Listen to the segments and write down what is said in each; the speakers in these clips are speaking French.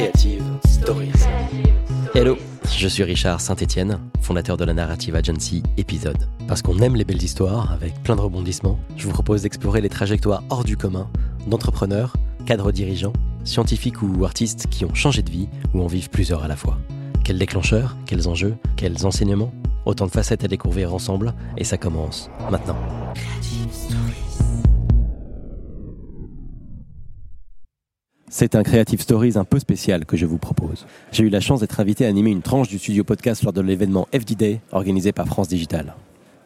Creative Stories. Hello, je suis Richard Saint-Etienne, fondateur de la Narrative Agency Épisode. Parce qu'on aime les belles histoires avec plein de rebondissements, je vous propose d'explorer les trajectoires hors du commun d'entrepreneurs, cadres dirigeants, scientifiques ou artistes qui ont changé de vie ou en vivent plusieurs à la fois. Quels déclencheurs, quels enjeux, quels enseignements? Autant de facettes à découvrir ensemble et ça commence maintenant. C'est un Creative Stories un peu spécial que je vous propose. J'ai eu la chance d'être invité à animer une tranche du studio podcast lors de l'événement FD Day organisé par France Digital.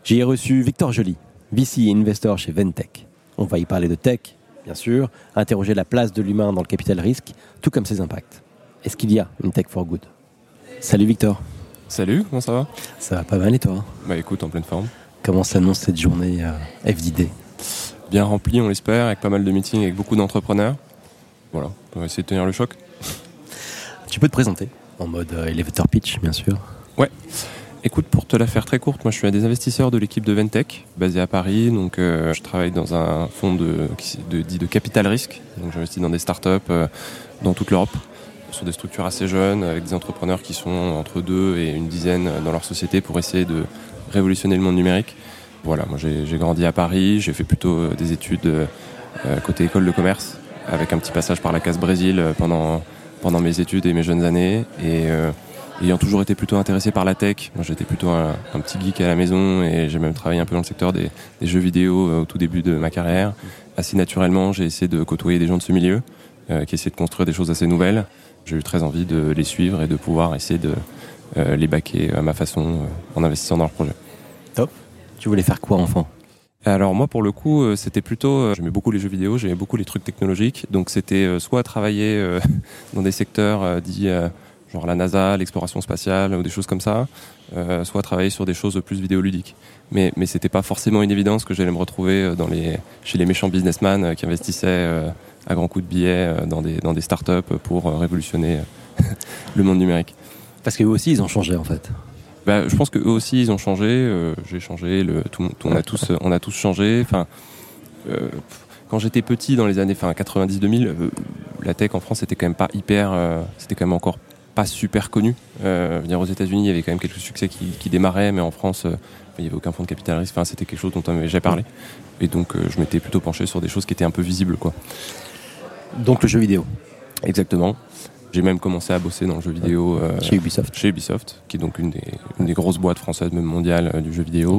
J'y ai reçu Victor Joly, VC et investor chez Ventech. On va y parler de tech, bien sûr, interroger la place de l'humain dans le capital risque, tout comme ses impacts. Est-ce qu'il y a une tech for good? Salut Victor. Salut, comment ça va? Ça va pas mal et toi? Bah écoute, en pleine forme. Comment s'annonce cette journée euh, FDD Bien remplie, on l'espère, avec pas mal de meetings avec beaucoup d'entrepreneurs. Voilà, on va essayer de tenir le choc. Tu peux te présenter en mode euh, elevator pitch, bien sûr. Ouais. Écoute, pour te la faire très courte, moi je suis un des investisseurs de l'équipe de Ventech, basé à Paris. Donc euh, je travaille dans un fonds de, de, dit de capital risque. Donc j'investis dans des startups euh, dans toute l'Europe, sur des structures assez jeunes, avec des entrepreneurs qui sont entre deux et une dizaine dans leur société pour essayer de révolutionner le monde numérique. Voilà, moi j'ai grandi à Paris, j'ai fait plutôt des études côté école de commerce, avec un petit passage par la case Brésil euh, pendant, pendant mes études et mes jeunes années. Et euh, ayant toujours été plutôt intéressé par la tech, j'étais plutôt un, petit geek à la maison et j'ai même travaillé un peu dans le secteur des, jeux vidéo euh, au tout début de ma carrière. Assez naturellement, j'ai essayé de côtoyer des gens de ce milieu qui essayaient de construire des choses assez nouvelles. J'ai eu très envie de les suivre et de pouvoir essayer de les baquer à ma façon en investissant dans leurs projets. Top. Tu voulais faire quoi enfant? Alors moi pour le coup euh, c'était plutôt euh, j'aimais beaucoup les jeux vidéo, j'aimais beaucoup les trucs technologiques donc c'était euh, soit travailler dans des secteurs dits genre la NASA, l'exploration spatiale ou des choses comme ça, soit travailler sur des choses plus vidéoludiques. Mais mais c'était pas forcément une évidence que j'allais me retrouver dans les chez les méchants businessmen qui investissaient à grands coups de billets dans des dans des startups pour révolutionner le monde numérique. Parce qu'eux aussi ils ont changé en fait. Bah, je pense que eux aussi ils ont changé. Euh, J'ai changé. Le, tout, tout, on a tous, on a tous changé. Enfin, euh, quand j'étais petit dans les années, enfin 90-2000, euh, la tech en France c'était quand même pas hyper, euh, c'était quand même encore pas super connu. Euh, aux États-Unis il y avait quand même quelques succès qui, qui démarraient, mais en France euh, il y avait aucun fonds de capital risque. Enfin, c'était quelque chose dont on avait déjà parlé. Et donc euh, je m'étais plutôt penché sur des choses qui étaient un peu visibles, quoi. Donc le jeu vidéo. Exactement. J'ai même commencé à bosser dans le jeu vidéo euh, Chez Ubisoft. chez Ubisoft, qui est donc une des, une des grosses boîtes françaises, même mondiales, euh, du jeu vidéo.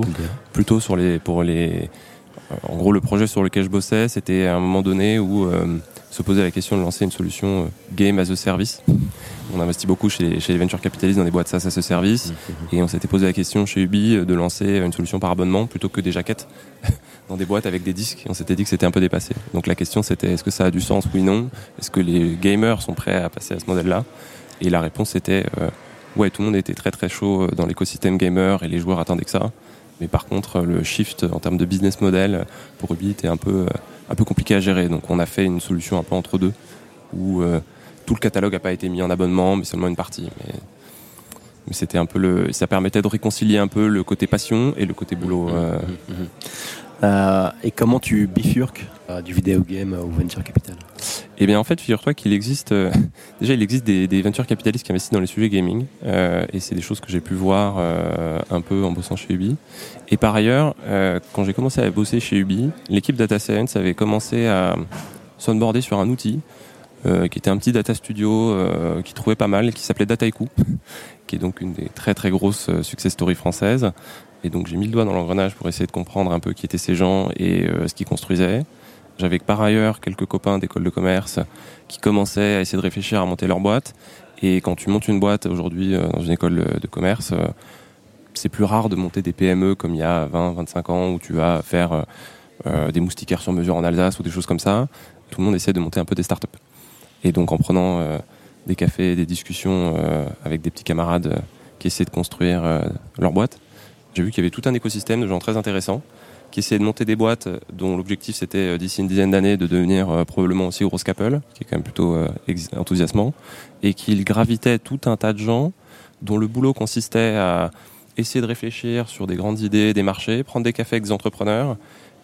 Plutôt sur les, pour les, euh, en gros, le projet sur lequel je bossais, c'était à un moment donné où euh, se posait la question de lancer une solution euh, game as a service. On investit beaucoup chez, chez les venture capitalistes dans des boîtes SaaS as a service, et on s'était posé la question chez Ubi de lancer une solution par abonnement plutôt que des jaquettes dans des boîtes avec des disques. Et on s'était dit que c'était un peu dépassé. Donc la question c'était est-ce que ça a du sens Oui, non? Est-ce que les gamers sont prêts à passer à ce modèle-là? Et la réponse était euh, ouais, tout le monde était très très chaud euh, dans l'écosystème gamer et les joueurs attendaient que ça. Mais par contre, le shift en termes de business model pour Ubi était un peu, euh, un peu compliqué à gérer. Donc on a fait une solution un peu entre deux où euh, tout le catalogue n'a pas été mis en abonnement, mais seulement une partie. Mais, mais c'était un peu le, ça permettait de réconcilier un peu le côté passion et le côté boulot. euh, Euh, et comment tu bifurques du vidéo game au venture capital Eh bien, en fait, figure-toi qu'il existe euh, déjà, il existe des, des venture capitalistes qui investissent dans les sujets gaming, euh, et c'est des choses que j'ai pu voir euh, un peu en bossant chez Ubi. Et par ailleurs, euh, quand j'ai commencé à bosser chez Ubi, l'équipe data science avait commencé à s'onboarder sur un outil euh, qui était un petit data studio euh, qui trouvait pas mal, qui s'appelait Dataiku, qui est donc une des très très grosses euh, success stories françaises. Et donc j'ai mis le doigt dans l'engrenage pour essayer de comprendre un peu qui étaient ces gens et euh, ce qu'ils construisaient. J'avais par ailleurs quelques copains d'école de commerce qui commençaient à essayer de réfléchir à monter leur boîte. Et quand tu montes une boîte aujourd'hui euh, dans une école de- de commerce, euh, c'est plus rare de monter des PME comme il y a 20, 25 ans où tu vas faire euh, euh, des moustiquaires sur mesure en Alsace ou des choses comme ça. Tout le monde essaie de monter un peu des startups. Et donc en prenant euh, des cafés, des discussions euh, avec des petits camarades euh, qui essaient de construire euh, leur boîte, j'ai vu qu'il y avait tout un écosystème de gens très intéressants qui essayaient de monter des boîtes euh, dont l'objectif c'était euh, d'ici une dizaine d'années de devenir euh, probablement aussi grosse qu'Apple, qui est quand même plutôt enthousiasmant, et qu'il gravitait tout un tas de gens dont le boulot consistait à essayer de réfléchir sur des grandes idées, des marchés, prendre des cafés avec des entrepreneurs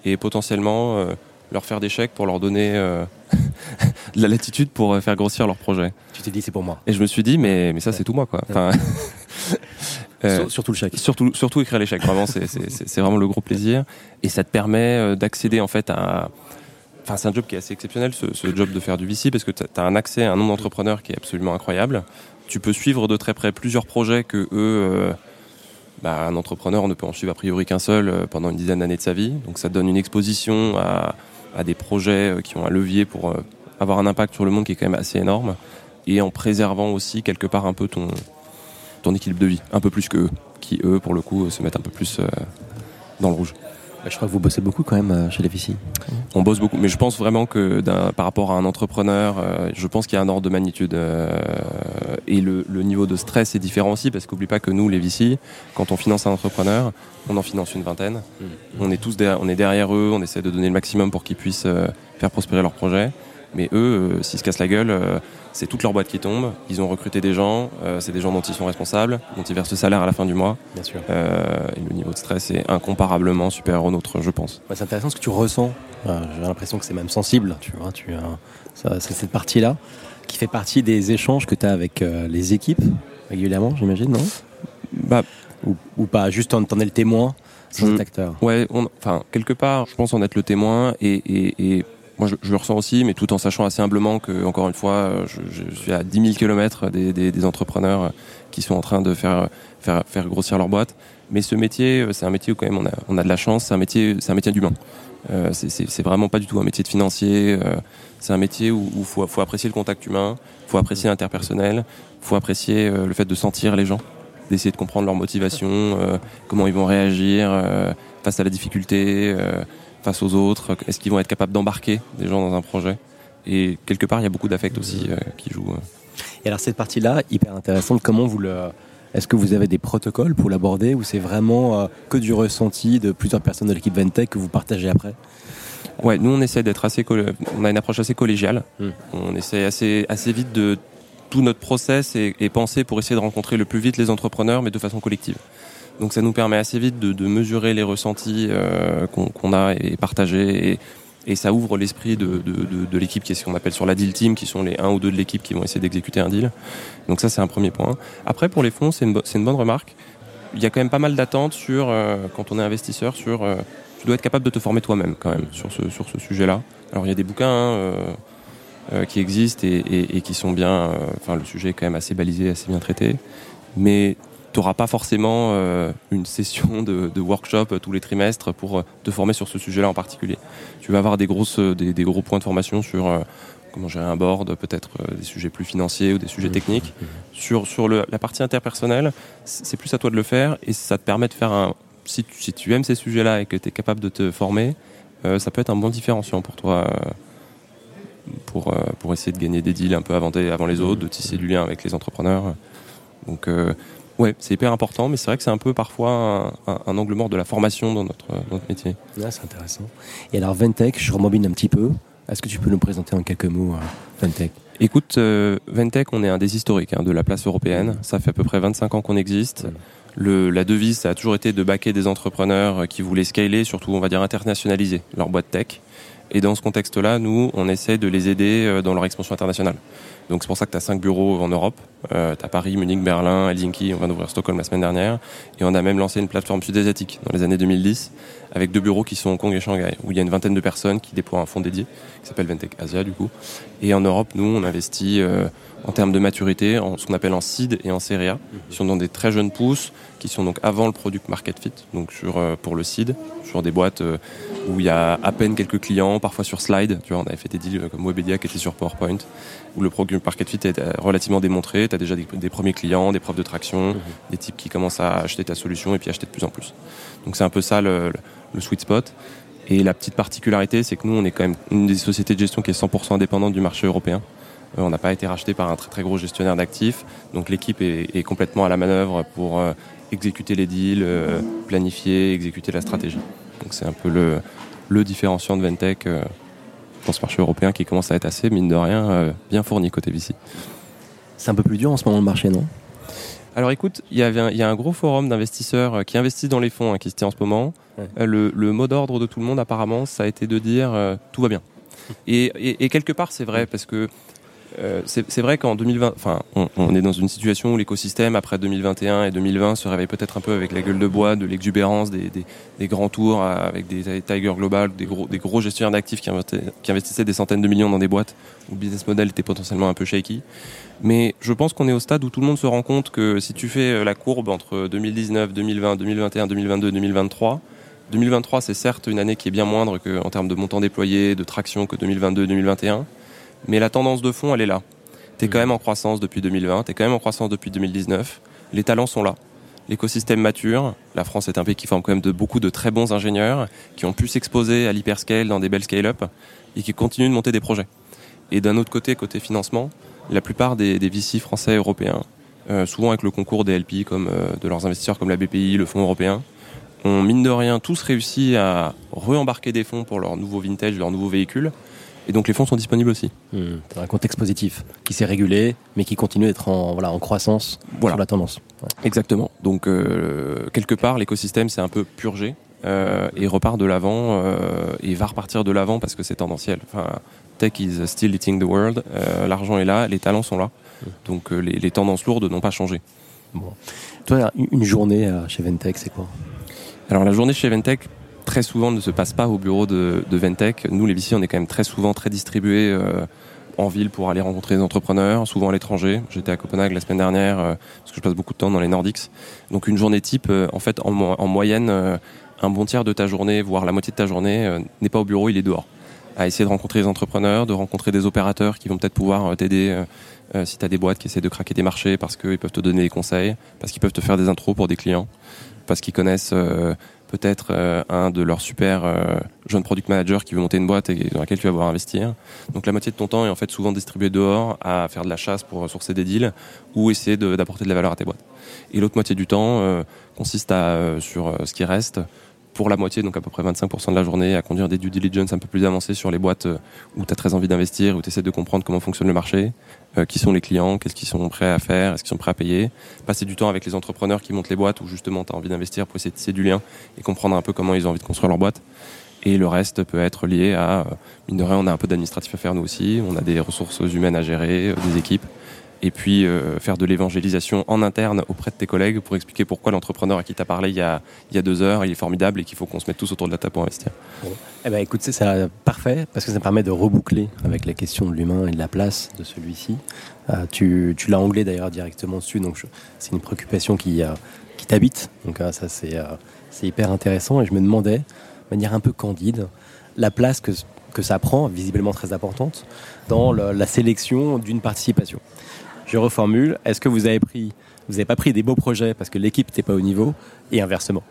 et potentiellement euh, leur faire des chèques pour leur donner euh, de la latitude pour faire grossir leur projet. Tu t'es dit c'est pour moi. Et je me suis dit mais mais ça c'est tout moi quoi. Enfin, surtout le chèque. Surtout surtout écrire les chèques. Vraiment c'est vraiment le gros plaisir et ça te permet d'accéder en fait à Enfin, c'est un job qui est assez exceptionnel, ce, ce job de faire du VC, parce que tu as un accès à un nombre d'entrepreneurs qui est absolument incroyable. Tu peux suivre de très près plusieurs projets que eux, euh, bah, un entrepreneur ne peut en suivre a priori qu'un seul euh, pendant une dizaine d'années de sa vie. Donc ça te donne une exposition à, à des projets euh, qui ont un levier pour avoir un impact sur le monde qui est quand même assez énorme, et en préservant aussi quelque part un peu ton, ton équilibre de vie, un peu plus que eux, qui eux, pour le coup, se mettent un peu plus dans le rouge. Bah, je crois que vous bossez beaucoup quand même euh, chez les VC. On bosse beaucoup, mais je pense vraiment que par rapport à un entrepreneur, euh, je pense qu'il y a un ordre de magnitude euh, et le, niveau de stress est différent aussi parce qu'oublie pas que nous, les VC, quand on finance un entrepreneur, on en finance une vingtaine. Mmh. On est tous derrière, on est derrière eux, on essaie de donner le maximum pour qu'ils puissent faire prospérer leur projet. Mais eux, s'ils se cassent la gueule, c'est toute leur boîte qui tombe. Ils ont recruté des gens, euh, c'est des gens dont ils sont responsables, dont ils versent le salaire à la fin du mois. Bien sûr. Euh, et le niveau de stress est incomparablement supérieur au nôtre, je pense. c'est intéressant ce que tu ressens. J'ai l'impression que c'est même sensible. Tu vois, tu c'est cette partie-là qui fait partie des échanges que tu as avec euh, les équipes régulièrement, j'imagine, non? Bah, ou, pas, juste en, en es le témoin sans mm. acteur. Ouais, enfin quelque part, je pense en être le témoin et, et moi je, le ressens aussi, mais tout en sachant assez humblement que, encore une fois, euh, je, suis à 10 000 km des, entrepreneurs euh, qui sont en train de faire, grossir leur boîte. Mais ce métier, euh, c'est un métier où quand même on a, de la chance, c'est un métier, métier d'humain. C'est vraiment pas du tout un métier de financier. C'est un métier où il faut, apprécier le contact humain, faut apprécier l'interpersonnel, faut apprécier le fait de sentir les gens, d'essayer de comprendre leur motivation, comment ils vont réagir face à la difficulté face aux autres Est-ce qu'ils vont être capables d'embarquer des gens dans un projet? Et quelque part, il y a beaucoup d'affect aussi euh, qui joue. Euh. Et alors cette partie-là, hyper intéressante, comment vous le... Est-ce que vous avez des protocoles pour l'aborder ou c'est vraiment euh, que du ressenti de plusieurs personnes de l'équipe Ventec que vous partagez après? Ouais, nous on essaie d'être assez, on a une approche assez collégiale. Hmm. On essaie assez assez vite de tout notre process et, et, penser pour essayer de rencontrer le plus vite les entrepreneurs, mais de façon collective. Donc ça nous permet assez vite de, mesurer les ressentis euh, qu'on a et partager. Et, ça ouvre l'esprit de, l'équipe qui est ce qu'on appelle sur la deal team, qui sont les un ou deux de l'équipe qui vont essayer d'exécuter un deal. Donc ça c'est un premier point. Après pour les fonds, c'est une, bonne remarque. Il y a quand même pas mal d'attentes sur, euh, quand on est investisseur, sur euh, tu dois être capable de te former toi-même quand même sur ce, sur ce sujet-là. Alors il y a des bouquins hein, qui existent et, et, qui sont bien, enfin le sujet est quand même assez balisé, assez bien traité. Mais tu n'auras pas forcément euh, une session de, de, workshop euh, tous les trimestres pour euh, te former sur ce sujet-là en particulier. Tu vas avoir des, grosses, des, des gros points de formation sur comment gérer un board, peut-être des sujets plus financiers ou des sujets mmh. techniques. Mmh. Sur, sur le, la partie interpersonnelle, c'est plus à toi de le faire et ça te permet de faire un... Si tu, si tu aimes ces sujets-là et que tu es capable de te former, ça peut être un bon différenciant pour toi. pour, pour essayer de gagner des deals un peu avant, avant les autres, de tisser du lien avec les entrepreneurs. Donc Ouais, c'est hyper important, mais c'est vrai que c'est un peu parfois un, angle mort de la formation dans notre, notre métier. c'est intéressant. Et alors Ventec, je remobile un petit peu. Est-ce que tu peux nous présenter en quelques mots euh, Ventec? Écoute, euh, Ventec, on est un des historiques hein, de la place européenne. Ça fait à peu près 25 ans qu'on existe. Le, la devise, ça a toujours été de baquer des entrepreneurs qui voulaient scaler, surtout, on va dire, internationaliser leur boîte tech. Et dans ce contexte-là, nous, on essaie de les aider euh, dans leur expansion internationale. Donc c'est pour ça que tu as cinq bureaux en Europe. Euh, tu as Paris, Munich, Berlin, Helsinki, on vient d'ouvrir Stockholm la semaine dernière. Et on a même lancé une plateforme sud-asiatique dans les années 2010 avec deux bureaux qui sont Hong Kong et Shanghai, où il y a une vingtaine de personnes qui déploient un fonds dédié qui s'appelle Ventec Asia du coup. Et en Europe, nous, on investit euh, en termes de maturité, en ce qu'on appelle en seed et en série A, qui sont dans des très jeunes pousses, qui sont donc avant le product market fit, donc sur euh, pour le seed, sur des boîtes où il y a à peine quelques clients, parfois sur slide. Tu vois, on avait fait des deals comme Webedia qui était sur PowerPoint, où le product market fit est relativement démontré. Tu as déjà des, premiers clients, des preuves de traction, mhm. des types qui commencent à acheter ta solution et puis acheter de plus en plus. Donc c'est un peu ça le, le sweet spot. Et la petite particularité, c'est que nous, on est quand même une des sociétés de gestion qui est 100% indépendante du marché européen. Euh, on n'a pas été racheté par un très très gros gestionnaire d'actifs, donc l'équipe est, complètement à la manœuvre pour euh, exécuter les deals, euh, planifier, exécuter la stratégie. Donc c'est un peu le, le différenciant de Ventec dans ce marché européen qui commence à être assez, mine de rien, bien fourni côté VC. C'est un peu plus dur en ce moment le marché, non? Alors écoute, il y, avait il y a un gros forum d'investisseurs qui investissent dans les fonds hein, qui se tient en ce moment. le, mot d'ordre de tout le monde apparemment, ça a été de dire tout va bien. Et, quelque part, c'est vrai parce que euh, c'est vrai qu'en 2020, enfin, on, est dans une situation où l'écosystème après 2021 et 2020 se réveille peut-être un peu avec la gueule de bois, de l'exubérance, des, grands tours avec des Tiger Global, des gros, des gros gestionnaires d'actifs qui, investissaient des centaines de millions dans des boîtes où le business model était potentiellement un peu shaky. Mais je pense qu'on est au stade où tout le monde se rend compte que si tu fais euh, la courbe entre 2019, 2020, 2021, 2022, 2023, 2023 c'est certes une année qui est bien moindre que, en termes de montant déployé, de traction que 2022, 2021, mais la tendance de fond elle est là. Tu es quand mmh. même en croissance depuis 2020, tu es quand même en croissance depuis 2019, les talents sont là. L'écosystème mature, la France est un pays qui forme quand même de beaucoup de très bons ingénieurs qui ont pu s'exposer à l'hyperscale dans des belles scale-up et qui continuent de monter des projets. Et d'un autre côté, côté financement, la plupart des, des VC français et européens, euh, souvent avec le concours des LP comme euh, de leurs investisseurs comme la BPI, le Fonds européen, ont mine de rien tous réussi à re-embarquer des fonds pour leur nouveau vintage, leur nouveau véhicule. Et donc les fonds sont disponibles aussi. Hmm. un contexte positif qui s'est régulé, mais qui continue d'être en, voilà, en croissance voilà. sur la tendance. Exactement. Donc euh, quelque part, l'écosystème s'est un peu purgé et repart de l'avant et va repartir de l'avant parce que c'est tendanciel. Enfin, tech is still eating the world. Euh, l'argent est là, les talents sont là. Donc euh, les, tendances lourdes n'ont pas changé. Toi, une journée euh, chez Ventec, c'est quoi? Alors la journée chez Ventec, très souvent ne se passe pas au bureau de, Ventec. Nous, les VC, on est quand même très souvent très distribués en ville pour aller rencontrer des entrepreneurs, souvent à l'étranger. J'étais à Copenhague la semaine dernière parce que je passe beaucoup de temps dans les Nordics. Donc une journée type, en fait, en, en moyenne, un bon tiers de ta journée, voire la moitié de ta journée, n'est pas au bureau, il est dehors à essayer de rencontrer des entrepreneurs, de rencontrer des opérateurs qui vont peut-être pouvoir euh, t'aider euh, euh, si tu as des boîtes qui essaient de craquer des marchés parce qu'ils peuvent te donner des conseils, parce qu'ils peuvent te faire des intros pour des clients, parce qu'ils connaissent peut-être un de leurs super jeunes product managers qui veut monter une boîte et dans laquelle tu vas pouvoir investir. Donc la moitié de ton temps est en fait souvent distribué dehors à faire de la chasse pour sourcer des deals ou essayer d'apporter de, la valeur à tes boîtes. Et l'autre moitié du temps consiste à, sur ce qui reste, pour la moitié, donc à peu près 25% de la journée, à conduire des due diligence un peu plus avancées sur les boîtes euh, où tu as très envie d'investir, où tu essaies de comprendre comment fonctionne le marché, euh, qui sont les clients, qu'est-ce qu'ils sont prêts à faire, est-ce qu'ils sont prêts à payer. Passer du temps avec les entrepreneurs qui montent les boîtes où justement tu as envie d'investir pour essayer de tisser du lien et comprendre un peu comment ils ont envie de construire leur boîte. Et le reste peut être lié à, euh, mine de rien, on a un peu d'administratif à faire nous aussi, on a des ressources humaines à gérer, des équipes et puis euh, faire de l'évangélisation en interne auprès de tes collègues pour expliquer pourquoi l'entrepreneur à qui tu as parlé il y a, deux heures, il est formidable et qu'il faut qu'on se mette tous autour de la table pour investir. Eh ben, écoute, c'est parfait parce que ça permet de reboucler avec la question de l'humain et de la place de celui-ci. Euh, tu, l'as anglais d'ailleurs directement dessus, donc c'est une préoccupation qui, euh, t'habite. Donc ça, c'est hyper intéressant et je me demandais, de manière un peu candide, la place que ça prend, visiblement très importante, dans la sélection d'une participation. Je reformule. Est-ce que vous avez pris, vous n'avez pas pris des beaux projets parce que l'équipe n'était pas au niveau et inversement?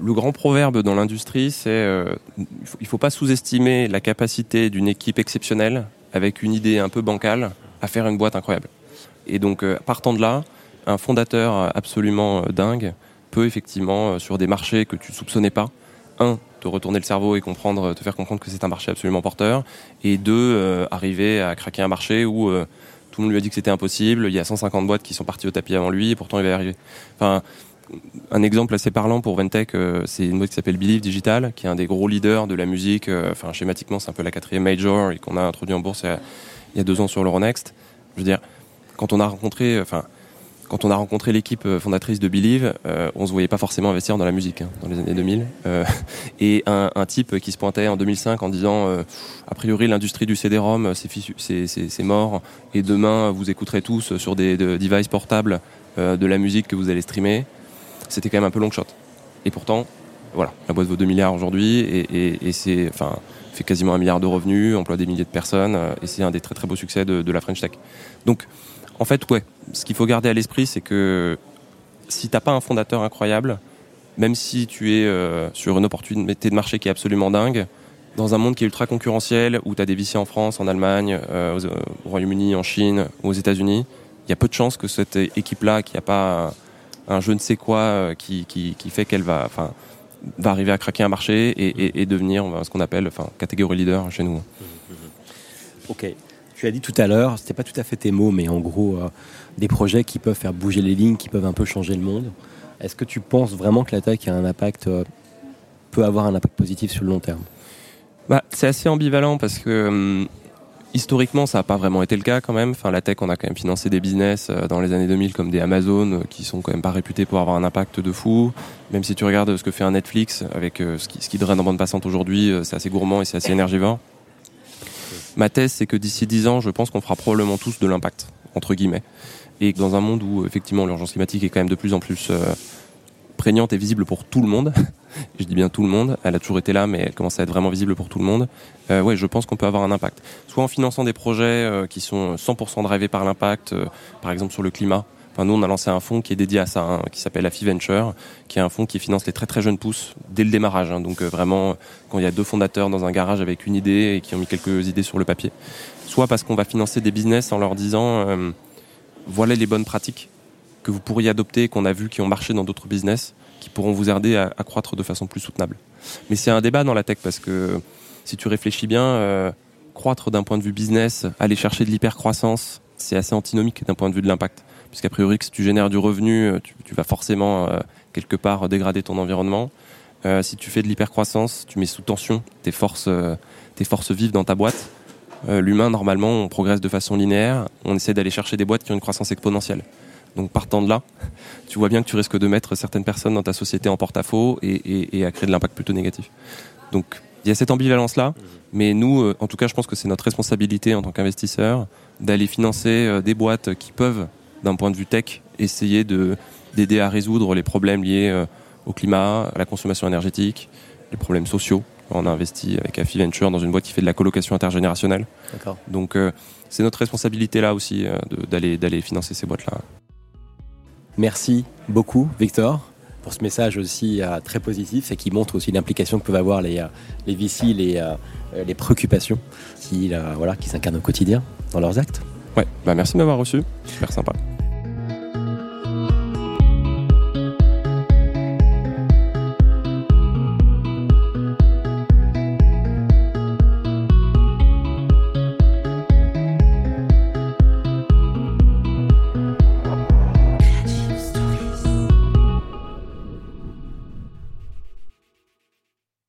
Le grand proverbe dans l'industrie, c'est euh, il ne faut, pas sous-estimer la capacité d'une équipe exceptionnelle avec une idée un peu bancale à faire une boîte incroyable. Et donc, euh, partant de là, un fondateur absolument euh, dingue peut effectivement, sur des marchés que tu ne soupçonnais pas, un, te retourner le cerveau et comprendre, te faire comprendre que c'est un marché absolument porteur, et deux, arriver à craquer un marché où tout le monde lui a dit que c'était impossible. Il y a 150 boîtes qui sont parties au tapis avant lui et pourtant il va y arriver. Enfin, un exemple assez parlant pour Ventec, euh, c'est une boîte qui s'appelle Believe Digital, qui est un des gros leaders de la musique. Euh, enfin, schématiquement, c'est un peu la quatrième major et qu'on a introduit en bourse il y a, deux ans sur l'Euronext. Je veux dire, quand on a rencontré, enfin, quand on a rencontré l'équipe euh, fondatrice de Believe, euh, on se voyait pas forcément investir dans la musique hein, dans les années 2000. Euh, et un, type qui se pointait en 2005 en disant euh, a priori l'industrie du CD-ROM c'est mort et demain vous écouterez tous sur des devices portables de la musique que vous allez streamer. C'était quand même un peu long shot. Et pourtant, voilà, la boîte vaut 2 milliards aujourd'hui et c'est, enfin, fait quasiment un milliard de revenus, emploie des milliers de personnes et c'est un des très très beaux succès de, de la French Tech. Donc en fait, ouais, ce qu'il faut garder à l'esprit, c'est que si t'as pas un fondateur incroyable, même si tu es euh, sur une opportunité de marché qui est absolument dingue, dans un monde qui est ultra concurrentiel, où tu as des VC en France, en Allemagne, euh, au Royaume-Uni, en Chine, aux États-Unis, il y a peu de chances que cette équipe-là, qui a pas un, je ne sais quoi euh, qui, fait qu'elle va, va arriver à craquer un marché et, et devenir ce qu'on appelle, catégorie leader chez nous. Ok. Tu as dit tout à l'heure, c'était pas tout à fait tes mots, mais en gros, euh, des projets qui peuvent faire bouger les lignes, qui peuvent un peu changer le monde. Est-ce que tu penses vraiment que la tech a un impact, euh, peut avoir un impact positif sur le long terme? Bah, C'est assez ambivalent parce que hum, historiquement, ça n'a pas vraiment été le cas quand même. Enfin, la tech, on a quand même financé des business euh, dans les années 2000 comme des Amazon qui sont quand même pas réputés pour avoir un impact de fou. Même si tu regardes ce que fait un Netflix avec ce qui, ce qui draine en bande passante aujourd'hui, c'est assez gourmand et c'est assez énergivore. Ma thèse, c'est que d'ici 10 ans, je pense qu'on fera probablement tous de l'impact, entre guillemets. Et dans un monde où, effectivement, l'urgence climatique est quand même de plus en plus prégnante et visible pour tout le monde, je dis bien tout le monde, elle a toujours été là, mais elle commence à être vraiment visible pour tout le monde, euh, je pense qu'on peut avoir un impact. Soit en finançant des projets euh, qui sont 100% drivés par l'impact, euh, par exemple sur le climat. Nous, on a lancé un fonds qui est dédié à ça, hein, qui s'appelle AFI Venture, qui est un fonds qui finance les très très jeunes pousses dès le démarrage. Hein. donc vraiment, quand il y a deux fondateurs dans un garage avec une idée et qui ont mis quelques idées sur le papier. Soit parce qu'on va financer des business en leur disant, voilà les bonnes pratiques que vous pourriez adopter, qu'on a vu qui ont marché dans d'autres business, qui pourront vous aider à, croître de façon plus soutenable. Mais c'est un débat dans la tech parce que si tu réfléchis bien, euh, croître d'un point de vue business, aller chercher de l'hypercroissance, c'est assez antinomique d'un point de vue de l'impact. Puisqu'a priori, si tu génères du revenu, euh, tu, vas forcément euh, quelque part dégrader ton environnement. si tu fais de l'hypercroissance, tu mets sous tension tes forces, tes forces vives dans ta boîte. L'humain, normalement, on progresse de façon linéaire. On essaie d'aller chercher des boîtes qui ont une croissance exponentielle. Donc partant de là, tu vois bien que tu risques de mettre certaines personnes dans ta société en porte-à-faux et, à créer de l'impact plutôt négatif. Donc il y a cette ambivalence-là, mais nous, euh, en tout cas, je pense que c'est notre responsabilité en tant qu'investisseur d'aller financer euh, des boîtes qui peuvent, d'un point de vue tech, essayer de d'aider à résoudre les problèmes liés euh, au climat, à la consommation énergétique, les problèmes sociaux. On a investi avec Afi Venture dans une boîte qui fait de la colocation intergénérationnelle. Donc c'est notre responsabilité là aussi d'aller d'aller financer ces boîtes là. Merci beaucoup, Victor, pour ce message aussi euh, très positif et qui montre aussi l'implication que peuvent avoir les, euh, les VC, les, euh, les préoccupations qui, voilà, qui s'incarnent au quotidien dans leurs actes. Ouais, bah merci de m'avoir reçu, super sympa.